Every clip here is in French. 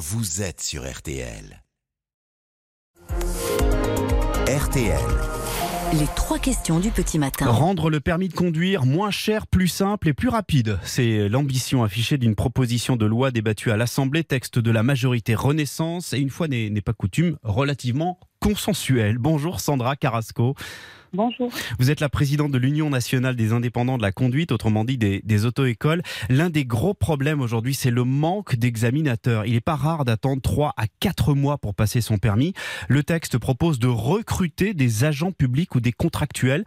vous êtes sur RTL. RTL. Les trois questions du petit matin. Rendre le permis de conduire moins cher, plus simple et plus rapide. C'est l'ambition affichée d'une proposition de loi débattue à l'Assemblée, texte de la majorité Renaissance et une fois n'est n'est pas coutume, relativement consensuel. Bonjour Sandra Carrasco. Bonjour. Vous êtes la présidente de l'Union nationale des indépendants de la conduite, autrement dit des, des auto-écoles. L'un des gros problèmes aujourd'hui, c'est le manque d'examinateurs. Il n'est pas rare d'attendre 3 à 4 mois pour passer son permis. Le texte propose de recruter des agents publics ou des contractuels.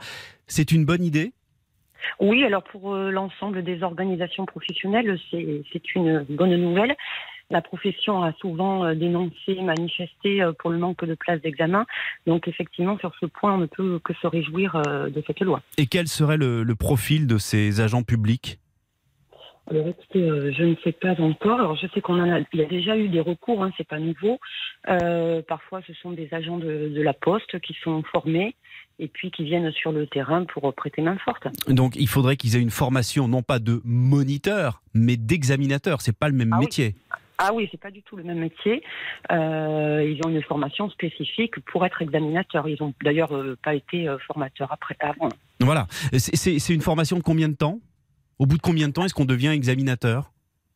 C'est une bonne idée? Oui, alors pour euh, l'ensemble des organisations professionnelles, c'est c'est une bonne nouvelle. La profession a souvent euh, dénoncé, manifesté euh, pour le manque de places d'examen. Donc effectivement, sur ce point, on ne peut que se réjouir euh, de cette loi. Et quel serait le, le profil de ces agents publics? Alors écoutez, euh, je ne sais pas encore. Alors je sais qu'on en a, il y a déjà eu des recours, hein, c'est pas nouveau. Euh, parfois, ce sont des agents de, de la poste qui sont formés et puis qui viennent sur le terrain pour prêter main forte. Donc il faudrait qu'ils aient une formation non pas de moniteur, mais d'examinateur. C'est pas le même Ah oui. Ah oui, c'est pas du tout le même métier. Euh, ils ont une formation spécifique pour être examinateurs. Ils ont d'ailleurs euh, pas été euh, formateurs après avant. Voilà. C'est- une formation de combien de temps? Au bout de combien de temps est-ce qu'on devient examinateur?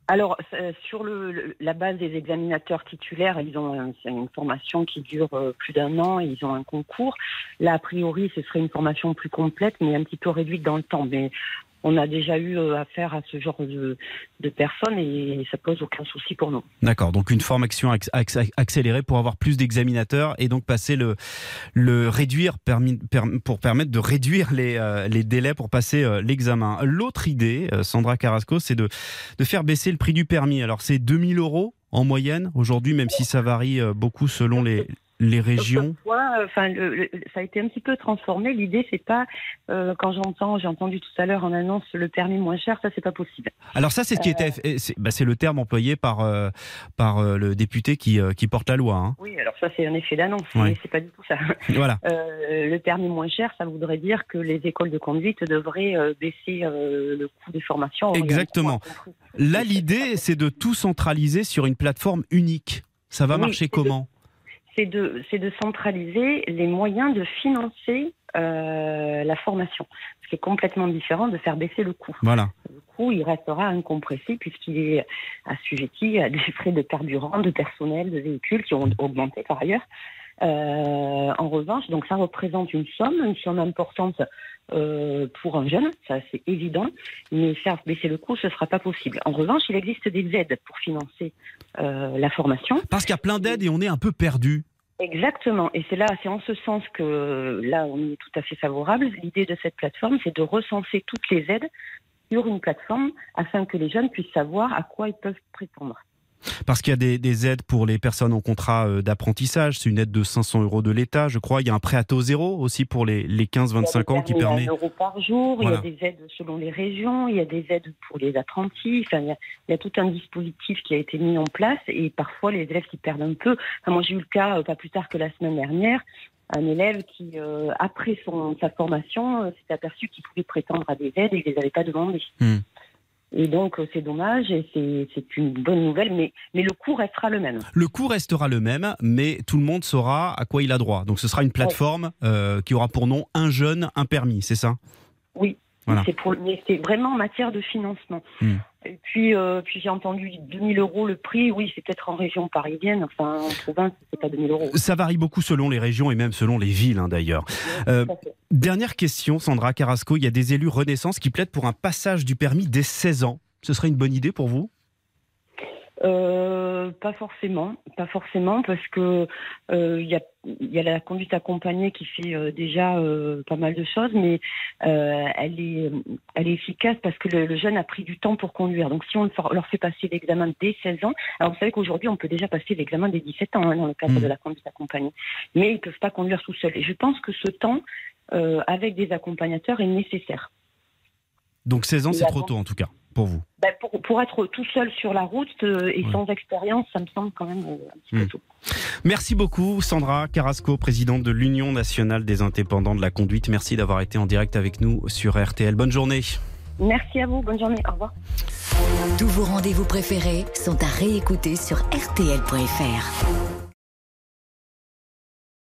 Alors, euh, sur le, le- la base des examinateurs titulaires, ils ont un- une formation qui dure euh, plus d'un an et ils ont un concours. Là, a priori, ce serait une formation plus complète, mais un petit peu réduite dans le temps. Mais on a déjà eu euh, affaire à ce genre de, personnes et ça pose aucun souci pour nous. D'accord, donc une formation acc- acc- accélérée pour avoir plus d'examinateurs et donc passer le, réduire pour permettre de réduire les, euh, délais pour passer euh, l'examen. L'autre idée, Sandra Carrasco, c'est de, de faire baisser le prix du permis. Alors c'est 2000 euros en moyenne aujourd'hui, même si ça varie beaucoup selon les, les régions? Autrefois, euh, Enfin, le- le- ça a été un petit peu transformé. L'idée, c'est pas euh, quand j'entends, j'ai entendu tout à l'heure en annonce le permis moins cher, ça c'est pas possible. Alors ça, c'est ce qui était, c'est bah, c'est le terme employé par, euh, par euh, le député qui, euh, qui porte la loi. hein. Oui, alors ça c'est un effet d'annonce, Ouais. mais c'est pas du tout ça. Voilà. Euh, le permis moins cher, ça voudrait dire que les écoles de conduite devraient euh, baisser euh, le coût des formations. Exactement. Là, l'idée, c'est de tout centraliser sur une plateforme unique. Ça va Oui, marcher comment? C'est de, c'est de centraliser les moyens de financer euh, la formation, ce qui est complètement différent de faire baisser le coût. Voilà. Le coût, il restera incompressé puisqu'il est assujetti à des frais de carburant, de personnel, de véhicules qui ont augmenté par ailleurs. Euh, en revanche, donc ça représente une somme, une somme importante euh, pour un jeune, ça c'est évident, mais faire baisser le coût, ce ne sera pas possible. En revanche, il existe des aides pour financer euh, la formation. Parce qu'il y a plein d'aides et on est un peu perdu. Exactement, et c'est là, c'est en ce sens que là, on est tout à fait favorable. L'idée de cette plateforme, c'est de recenser toutes les aides sur une plateforme afin que les jeunes puissent savoir à quoi ils peuvent prétendre. Parce qu'il y a des, des aides pour les personnes en contrat euh, d'apprentissage. C'est une aide de 500 euros de l'État, je crois. Il y a un prêt à taux zéro aussi pour les, les 15-25 ans qui Il y a permet. des permis à un euro par jour, Voilà. il y a des aides selon les régions, il y a des aides pour les apprentis. Enfin, il, y a, il y a tout un dispositif qui a été mis en place et parfois les élèves qui perdent un peu. Enfin, moi, j'ai eu le cas euh, pas plus tard que la semaine dernière. Un élève qui, euh, après son, sa formation, euh, s'est aperçu qu'il pouvait prétendre à des aides et il ne les avait pas demandées. Hmm. Et donc, euh, c'est dommage et c'est c'est une bonne nouvelle, mais, mais le coût restera le même. Le coût restera le même, mais tout le monde saura à quoi il a droit. Donc ce sera une plateforme euh, qui aura pour nom un jeune, un permis, c'est ça? Oui, Voilà. c'est pour, mais c'est vraiment en matière de financement. Hmm. Et puis, euh, puis j'ai entendu 2000 euros le prix. Oui, c'est peut-être en région parisienne. Enfin, en province, c'est pas 2000 euros. Ça varie beaucoup selon les régions et même selon les villes hein, d'ailleurs. Euh. Dernière question, Sandra Carrasco. Il y a des élus Renaissance qui plaident pour un passage du permis dès 16 ans. Ce serait une bonne idée pour vous? Euh, pas forcément, pas forcément, parce que euh, il y, a, y a la conduite accompagnée qui fait euh, déjà pas mal de choses, mais elle est, elle est efficace parce que le, le jeune a pris du temps pour conduire. Donc, si on leur- fait passer l'examen dès 16 ans, alors vous savez qu'aujourd'hui on peut déjà passer l'examen dès 17 ans hein, dans le cadre Mhm. de la conduite accompagnée, mais ils peuvent pas conduire tout seuls. Et je pense que ce temps avec des accompagnateurs est nécessaire. Donc 16 ans, c'est trop tôt en tout cas, pour vous. Ben, pour, pour être tout seul sur la route euh, et Ouais. sans expérience, ça me semble quand même euh, un petit Hmm. peu tôt. Merci beaucoup, Sandra Carrasco, présidente de l'Union nationale des indépendants de la conduite. Merci d'avoir été en direct avec nous sur RTL. Bonne journée. Merci à vous. Bonne journée. Au revoir. Tous vos rendez-vous préférés sont à réécouter sur rtl.fr.